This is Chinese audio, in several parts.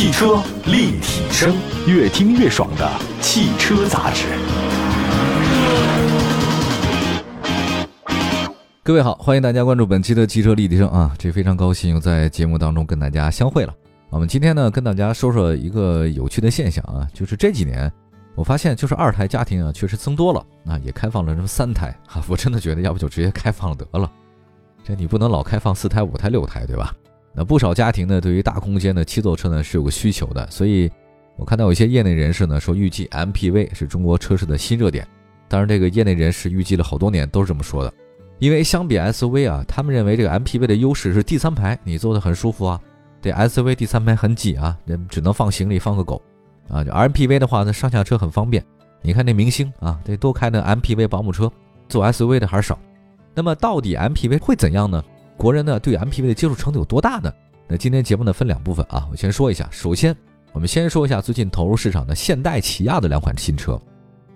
汽车立体声，越听越爽的汽车杂志。各位好，欢迎大家关注本期的汽车立体声啊！这非常高兴又在节目当中跟大家相会了。我们今天呢，跟大家说说一个有趣的现象啊，就是这几年我发现，就是二胎家庭啊，确实增多了啊，也开放了什么三胎哈，我真的觉得要不就直接开放得了，这你不能老开放四胎、五胎、六胎，对吧？那不少家庭呢，对于大空间的七座车呢是有个需求的，所以我看到有一些业内人士呢说，预计 MPV 是中国车市的新热点。当然，这个业内人士预计了好多年都是这么说的，因为相比 SUV 啊，他们认为这个 MPV 的优势是第三排你坐的很舒服啊，这 SUV 第三排很挤啊，只能放行李放个狗啊。就 MPV 的话呢，上下车很方便。你看那明星啊，这都开那 MPV 保姆车，坐 SUV 的还是少。那么到底 MPV 会怎样呢？国人呢对 MPV 的接受程度有多大呢？那今天节目呢分两部分啊，我先说一下。首先，我们先说一下最近投入市场的现代起亚的两款新车，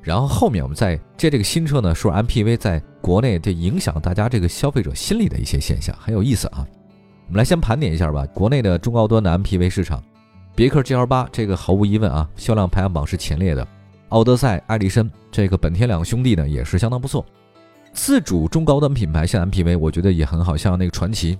然后后面我们再借这个新车呢说 MPV 在国内对影响大家这个消费者心理的一些现象，很有意思啊。我们来先盘点一下吧，国内的中高端的 MPV 市场，别克 GL 八这个毫无疑问啊，销量排行榜是前列的。奥德赛、艾力绅这个本田两个兄弟呢也是相当不错。自主中高端品牌像 MPV，我觉得也很好，像那个传祺、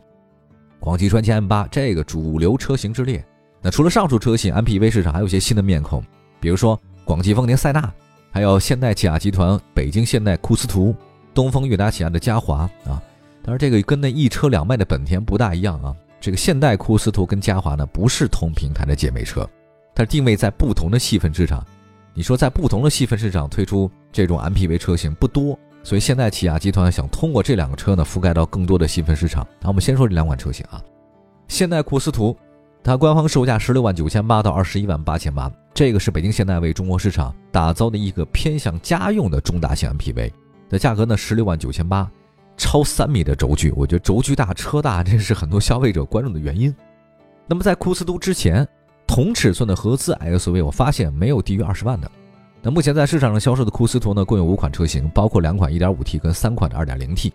广汽传祺 M8 这个主流车型之列。那除了上述车型，MPV 市场还有一些新的面孔，比如说广汽丰田塞纳，还有现代起亚集团北京现代库斯图、东风悦达起亚的嘉华啊。当然，这个跟那一车两卖的本田不大一样啊。这个现代库斯图跟嘉华呢不是同平台的姐妹车，它定位在不同的细分市场。你说在不同的细分市场推出这种 MPV 车型不多。所以现在起亚集团想通过这两个车呢，覆盖到更多的细分市场。那我们先说这两款车型啊，现代库斯图，它官方售价十六万九千八到二十一万八千八，这个是北京现代为中国市场打造的一个偏向家用的中大型 MPV，的价格呢十六万九千八，超三米的轴距，我觉得轴距大车大，这是很多消费者关注的原因。那么在库斯图之前，同尺寸的合资 SUV，我发现没有低于二十万的。那目前在市场上销售的库斯图呢，共有五款车型，包括两款 1.5T 跟三款的 2.0T。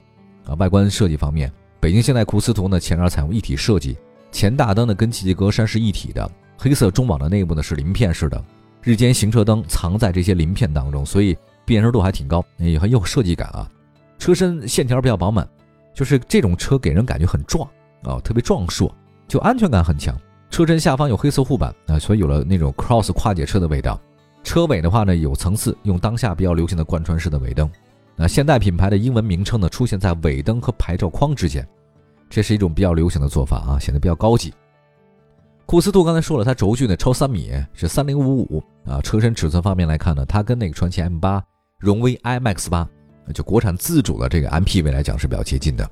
啊，外观设计方面，北京现代库斯图呢，前脸采用一体设计，前大灯呢跟进气格栅是一体的，黑色中网的内部呢是鳞片式的，日间行车灯藏在这些鳞片当中，所以辨识度还挺高，也很有设计感啊。车身线条比较饱满，就是这种车给人感觉很壮啊，特别壮硕，就安全感很强。车身下方有黑色护板啊，所以有了那种 cross 跨界车的味道。车尾的话呢，有层次，用当下比较流行的贯穿式的尾灯。那现代品牌的英文名称呢，出现在尾灯和牌照框之间，这是一种比较流行的做法啊，显得比较高级。库斯图刚才说了，它轴距呢超三米，是三零五五啊。车身尺寸方面来看呢，它跟那个传祺 M 八、荣威 iMAX 八，就国产自主的这个 MPV 来讲是比较接近的。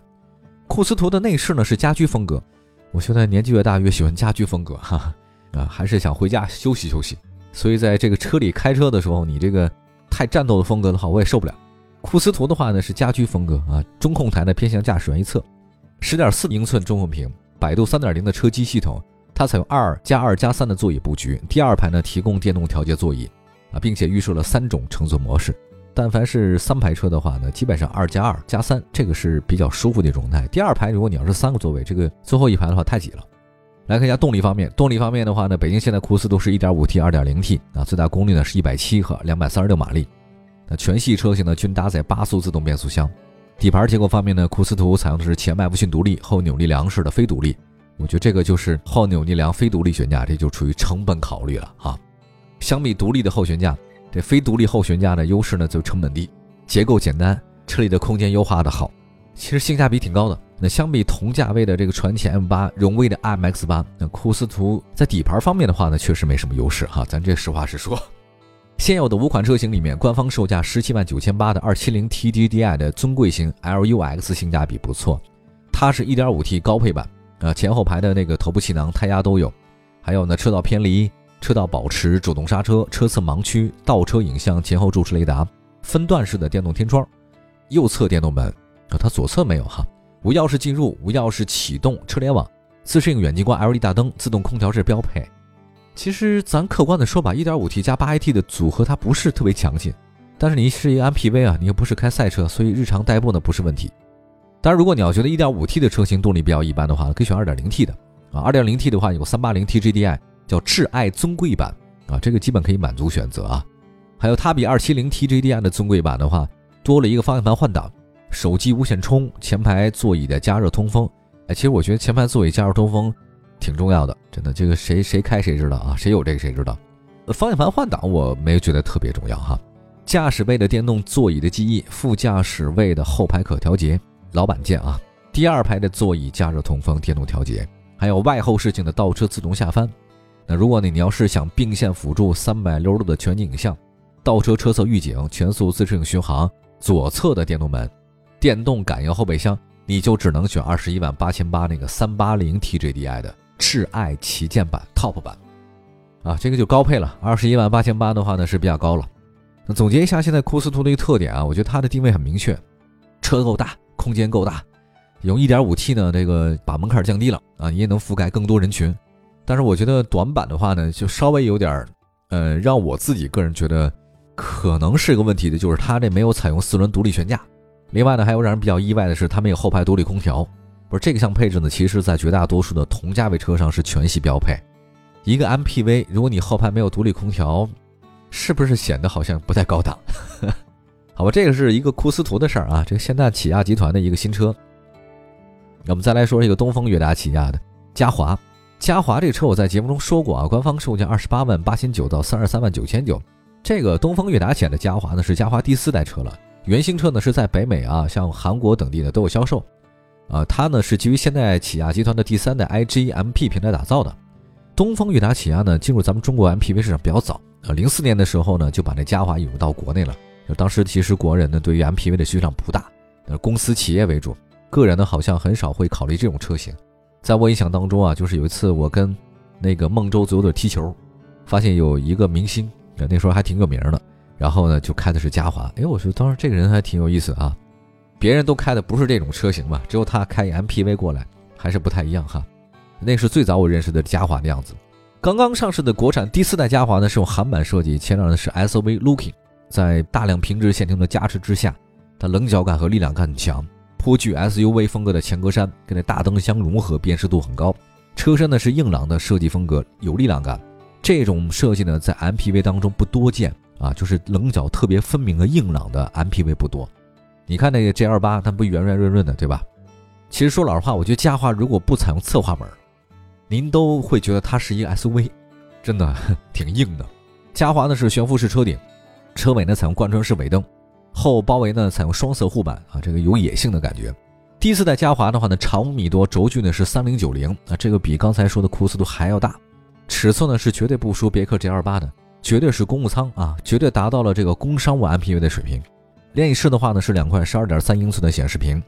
库斯图的内饰呢是家居风格，我现在年纪越大越喜欢家居风格哈啊，还是想回家休息休息。所以在这个车里开车的时候，你这个太战斗的风格的话，我也受不了。库斯图的话呢是家居风格啊，中控台呢偏向驾驶员一侧，十点四英寸中控屏，百度三点零的车机系统，它采用二加二加三的座椅布局，第二排呢提供电动调节座椅啊，并且预设了三种乘坐模式。但凡是三排车的话呢，基本上二加二加三，这个是比较舒服的状态。第二排如果你要是三个座位，这个最后一排的话太挤了。来看一下动力方面，动力方面的话呢，北京现代库斯图是 1.5T、2.0T 啊，最大功率呢是170和236马力。那全系车型呢均搭载八速自动变速箱。底盘结构方面呢，库斯图采用的是前麦弗逊独立后扭力梁式的非独立。我觉得这个就是后扭力梁非独立悬架，这就处于成本考虑了啊。相比独立的后悬架，这非独立后悬架的优势呢就成本低，结构简单，车里的空间优化的好，其实性价比挺高的。那相比同价位的这个传祺 M8、荣威的 IMX8，那库斯图在底盘方面的话呢，确实没什么优势哈。咱这实话实说。现有的五款车型里面，官方售价十七万九千八的 270TDDI 的尊贵型 LUX 性价比不错，它是一点五 T 高配版，啊，前后排的那个头部气囊、胎压都有，还有呢车道偏离、车道保持、主动刹车、车侧盲区、倒车影像、前后驻车雷达、分段式的电动天窗、右侧电动门，啊，它左侧没有哈。无钥匙进入、无钥匙启动、车联网、自适应远近光 LED 大灯、自动空调是标配。其实咱客观的说吧，1.5T 加 8AT 的组合它不是特别强劲，但是你是一个 MPV 啊，你又不是开赛车，所以日常代步呢不是问题。当然，如果你要觉得 1.5T 的车型动力比较一般的话，可以选 2.0T 的啊。2.0T 的话有 380TGDI 叫挚爱尊贵版啊，这个基本可以满足选择啊。还有它比二七零 TJDI 的尊贵版的话，多了一个方向盘换挡、手机无线充、前排座椅的加热通风。哎，其实我觉得前排座椅加热通风挺重要的，真的，这个谁谁开谁知道啊，谁有这个谁知道。方向盘换挡我没有觉得特别重要哈。驾驶位的电动座椅的记忆，副驾驶位的后排可调节，老板键啊。第二排的座椅加热通风，电动调节，还有外后视镜的倒车自动下翻。那如果你你要是想并线辅助三百六十度的全景影像，倒车车侧预警，全速自适应巡航，左侧的电动门，电动感应后备箱，你就只能选二十一万八千八那个三八零 TJDI 的挚爱旗舰版 Top 版。啊，这个就高配了，二十一万八千八的话呢是比较高了。那总结一下，现在库斯图的一个特点啊，我觉得它的定位很明确，车够大，空间够大，用 1.5T 呢，这个把门槛降低了啊，你也能覆盖更多人群。但是我觉得短板的话呢，就稍微有点，呃，让我自己个人觉得可能是一个问题的，就是它这没有采用四轮独立悬架。另外呢，还有让人比较意外的是，它没有后排独立空调。不是这个项配置呢，其实在绝大多数的同价位车上是全系标配。一个 MPV，如果你后排没有独立空调，是不是显得好像不太高档？好吧，这个是一个库斯图的事儿啊。这个现代起亚集团的一个新车。那我们再来说这个东风悦达起亚的嘉华。嘉华这个车我在节目中说过啊，官方售价二十八万八千九到三十三万九千九。这个东风悦达起亚的嘉华呢是嘉华第四代车了，原型车呢是在北美啊，像韩国等地呢都有销售。啊，它呢是基于现代起亚集团的第三代 iGMP 平台打造的。东风悦达起亚呢进入咱们中国 MPV 市场比较早。呃，零四年的时候呢，就把那嘉华引入到国内了。就当时其实国人呢对于 MPV 的需求量不大，呃，公司企业为主，个人呢好像很少会考虑这种车型。在我印象当中啊，就是有一次我跟那个孟州足球队踢球，发现有一个明星，那时候还挺有名的，然后呢就开的是嘉华。哎，我说当时这个人还挺有意思啊，别人都开的不是这种车型嘛，只有他开 MPV 过来，还是不太一样哈。那是最早我认识的嘉华的样子。刚刚上市的国产第四代嘉华呢，是用韩版设计，前脸呢是 SUV looking，在大量平直线条的加持之下，它棱角感和力量感很强，颇具 SUV 风格的前格栅跟那大灯相融合，辨识度很高。车身呢是硬朗的设计风格，有力量感。这种设计呢在 MPV 当中不多见啊，就是棱角特别分明的硬朗的 MPV 不多。你看那个 G28，它不圆圆润润的，对吧？其实说老实话，我觉得嘉华如果不采用侧滑门。您都会觉得它是一个 SUV，真的 挺硬的。嘉华呢是悬浮式车顶，车尾呢采用贯穿式尾灯，后包围呢采用双色护板啊，这个有野性的感觉。第四代嘉华的话呢，长五米多，轴距呢是三零九零啊，这个比刚才说的酷斯图还要大。尺寸呢是绝对不输别克 GL8 的，绝对是公务舱啊，绝对达到了这个工商务 MPV 的水平。连翼式的话呢是两块十二点三英寸的显示屏，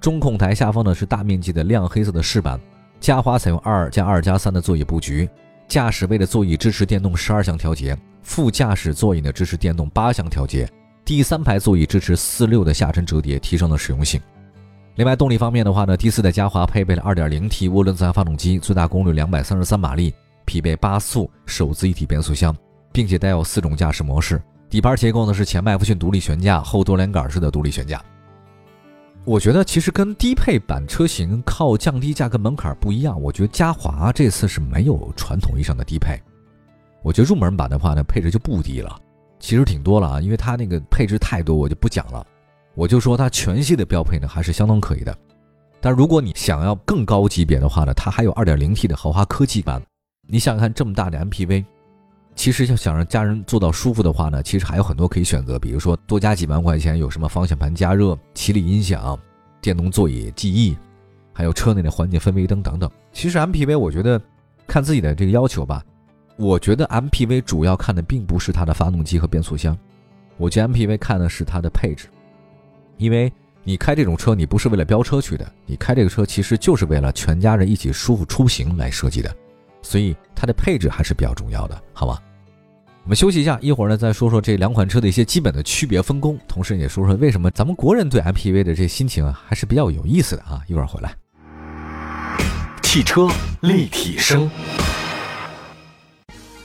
中控台下方呢是大面积的亮黑色的饰板。嘉华采用二加二加三的座椅布局，驾驶位的座椅支持电动十二项调节，副驾驶座椅呢支持电动八项调节，第三排座椅支持四六的下沉折叠，提升了实用性。另外动力方面的话呢，第四代嘉华配备了二点零 T 涡轮增压发动机，最大功率两百三十三马力，匹配八速手自一体变速箱，并且带有四种驾驶模式。底盘结构呢是前麦弗逊独立悬架，后多连杆式的独立悬架。我觉得其实跟低配版车型靠降低价格门槛不一样。我觉得嘉华这次是没有传统意义上的低配。我觉得入门版的话呢，配置就不低了，其实挺多了啊，因为它那个配置太多，我就不讲了。我就说它全系的标配呢还是相当可以的。但如果你想要更高级别的话呢，它还有 2.0T 的豪华科技版。你想想看，这么大的 MPV，其实要想让家人坐到舒服的话呢，其实还有很多可以选择，比如说多加几万块钱有什么方向盘加热、麒麟音响。电动座椅记忆，还有车内的环境氛围灯等等。其实 MPV 我觉得看自己的这个要求吧。我觉得 MPV 主要看的并不是它的发动机和变速箱，我觉得 MPV 看的是它的配置。因为你开这种车，你不是为了飙车去的，你开这个车其实就是为了全家人一起舒服出行来设计的，所以它的配置还是比较重要的，好吗？我们休息一下，一会儿呢再说说这两款车的一些基本的区别分工，同时也说说为什么咱们国人对 MPV 的这心情啊还是比较有意思的啊！一会儿回来。汽车立体声，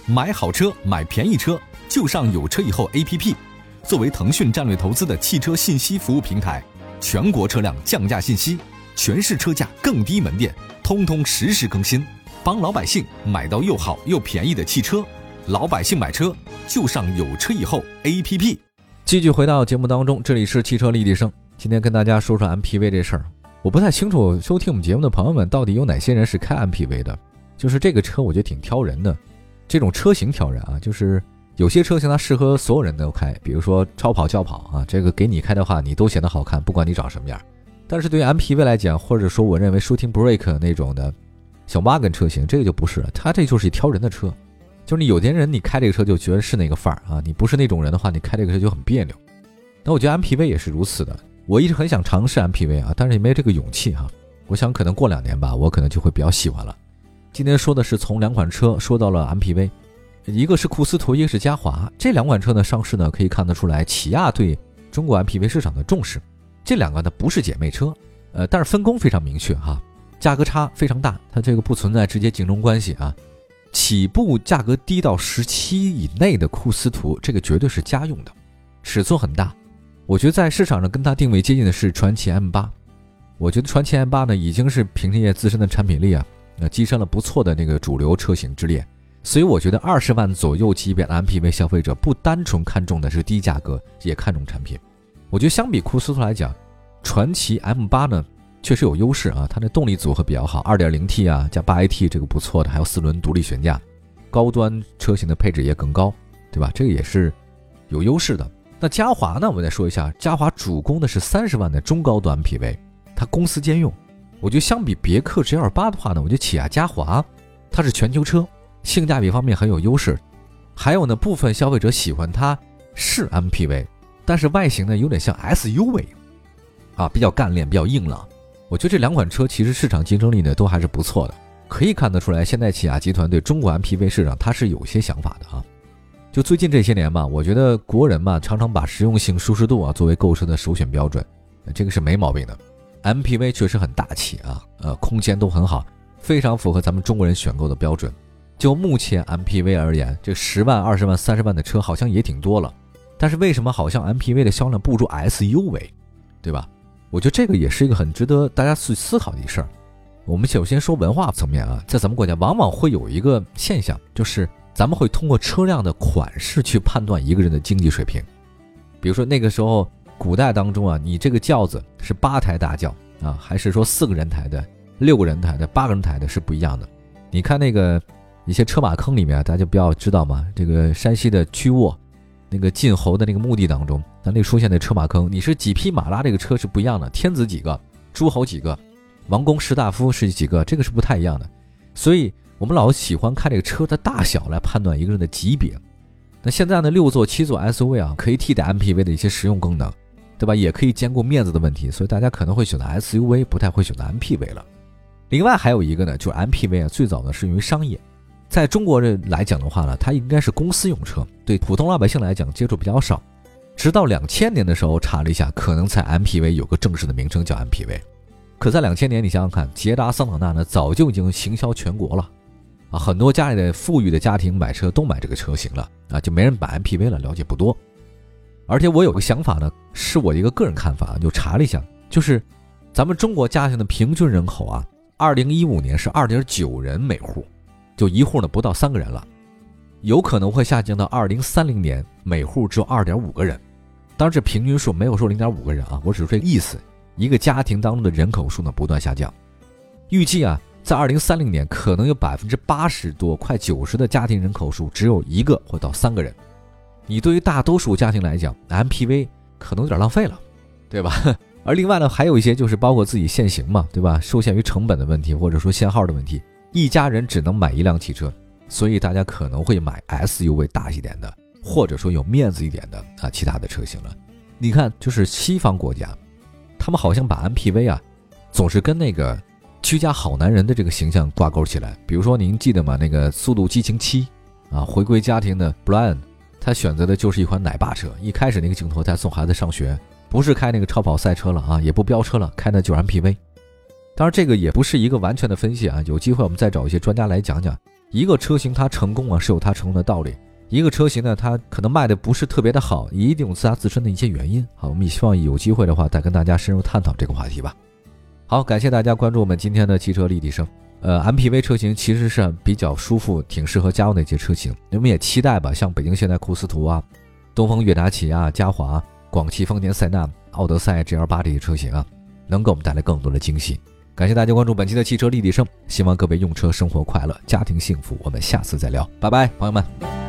买好车买便宜车就上有车以后 APP。作为腾讯战略投资的汽车信息服务平台，全国车辆降价信息、全市车价更低门店，通通实时更新。帮老百姓买到又好又便宜的汽车。老百姓买车就上有车以后 APP。继续回到节目当中，这里是汽车立体声。今天跟大家说说 MPV 这事儿。我不太清楚收听我们节目的朋友们到底有哪些人是开 MPV 的。就是这个车，我觉得挺挑人的。这种车型挑人啊，就是有些车型它适合所有人都开，比如说超跑、轿跑啊，这个给你开的话，你都显得好看，不管你长什么样。但是对于 MPV 来讲，或者说我认为 shooting break 那种的小 wagon 车型，这个就不是了。它这就是挑人的车。就是你有些人你开这个车就觉得是那个范儿啊，你不是那种人的话，你开这个车就很别扭。那我觉得 MPV 也是如此的。我一直很想尝试 MPV 啊，但是也没这个勇气哈。我想可能过两年吧，我可能就会比较喜欢了。今天说的是从两款车说到了 MPV，一个是库斯图，一个是嘉华。这两款车呢上市呢，可以看得出来起亚对中国 MPV 市场的重视。这两个呢不是姐妹车，呃，但是分工非常明确哈，价格差非常大，它这个不存在直接竞争关系啊。起步价格低到十七以内的库斯图，这个绝对是家用的，尺寸很大。我觉得在市场上跟它定位接近的是传祺 M 八。我觉得传祺 M 八呢，已经是凭借自身的产品力啊，那跻身了不错的那个主流车型之列。所以我觉得二十万左右级别的 MPV 消费者不单纯看重的是低价格，也看重产品。我觉得相比库斯图来讲，传祺 M 八呢。确实有优势啊，它的动力组合比较好，二点零 T 啊加八 AT 这个不错的，还有四轮独立悬架，高端车型的配置也更高，对吧？这个也是有优势的。那嘉华呢？我们再说一下，嘉华主攻的是三十万的中高端 MPV，它公司兼用。我觉得相比别克 GL 八的话呢，我觉得起亚嘉华它是全球车，性价比方面很有优势。还有呢，部分消费者喜欢它是 MPV，但是外形呢有点像 SUV，啊，比较干练，比较硬朗。我觉得这两款车其实市场竞争力呢都还是不错的，可以看得出来，现在起亚集团对中国 MPV 市场它是有些想法的啊。就最近这些年吧，我觉得国人嘛常常把实用性、舒适度啊作为购车的首选标准，这个是没毛病的。MPV 确实很大气啊，呃，空间都很好，非常符合咱们中国人选购的标准。就目前 MPV 而言，这十万、二十万、三十万的车好像也挺多了，但是为什么好像 MPV 的销量不如 SUV，对吧？我觉得这个也是一个很值得大家去思考的一事儿。我们首先说文化层面啊，在咱们国家往往会有一个现象，就是咱们会通过车辆的款式去判断一个人的经济水平。比如说那个时候古代当中啊，你这个轿子是八抬大轿啊，还是说四个人抬的、六个人抬的、八个人抬的，是不一样的。你看那个一些车马坑里面，大家不要知道吗？这个山西的曲沃。那个晋侯的那个墓地当中，咱那出现的车马坑，你是几匹马拉这个车是不一样的，天子几个，诸侯几个，王公士大夫是几个，这个是不太一样的。所以我们老喜欢看这个车的大小来判断一个人的级别。那现在呢，六座、七座 SUV 啊，可以替代 MPV 的一些实用功能，对吧？也可以兼顾面子的问题，所以大家可能会选择 SUV，不太会选择 MPV 了。另外还有一个呢，就是 MPV 啊，最早呢是用于商业。在中国人来讲的话呢，它应该是公司用车，对普通老百姓来讲接触比较少。直到两千年的时候查了一下，可能才 MPV 有个正式的名称叫 MPV。可在两千年，你想想看，捷达、桑塔纳呢早就已经行销全国了，啊，很多家里的富裕的家庭买车都买这个车型了，啊，就没人买 MPV 了，了解不多。而且我有个想法呢，是我一个个人看法，就查了一下，就是咱们中国家庭的平均人口啊，二零一五年是二点九人每户。就一户呢，不到三个人了，有可能会下降到二零三零年每户只有二点五个人。当然，这平均数没有说零点五个人啊，我只是这个意思。一个家庭当中的人口数呢不断下降，预计啊，在二零三零年可能有百分之八十多、快九十的家庭人口数只有一个或到三个人。你对于大多数家庭来讲，MPV 可能有点浪费了，对吧？而另外呢，还有一些就是包括自己限行嘛，对吧？受限于成本的问题，或者说限号的问题。一家人只能买一辆汽车，所以大家可能会买 SUV 大一点的，或者说有面子一点的啊，其他的车型了。你看，就是西方国家，他们好像把 MPV 啊，总是跟那个居家好男人的这个形象挂钩起来。比如说，您记得吗？那个《速度激情七》啊，回归家庭的 Brian，他选择的就是一款奶爸车。一开始那个镜头，他送孩子上学，不是开那个超跑赛车了啊，也不飙车了，开的就是 MPV。当然，这个也不是一个完全的分析啊。有机会我们再找一些专家来讲讲，一个车型它成功啊是有它成功的道理，一个车型呢它可能卖的不是特别的好，一定有它自身的一些原因。好，我们也希望有机会的话再跟大家深入探讨这个话题吧。好，感谢大家关注我们今天的汽车立体声。呃，MPV 车型其实是比较舒服，挺适合家用的一些车型。我们也期待吧，像北京现代酷斯图啊、东风悦达起亚、嘉华、广汽丰田塞纳、奥德赛 GL8 这些车型啊，能给我们带来更多的惊喜。感谢大家关注本期的汽车立体声，希望各位用车生活快乐，家庭幸福。我们下次再聊，拜拜，朋友们。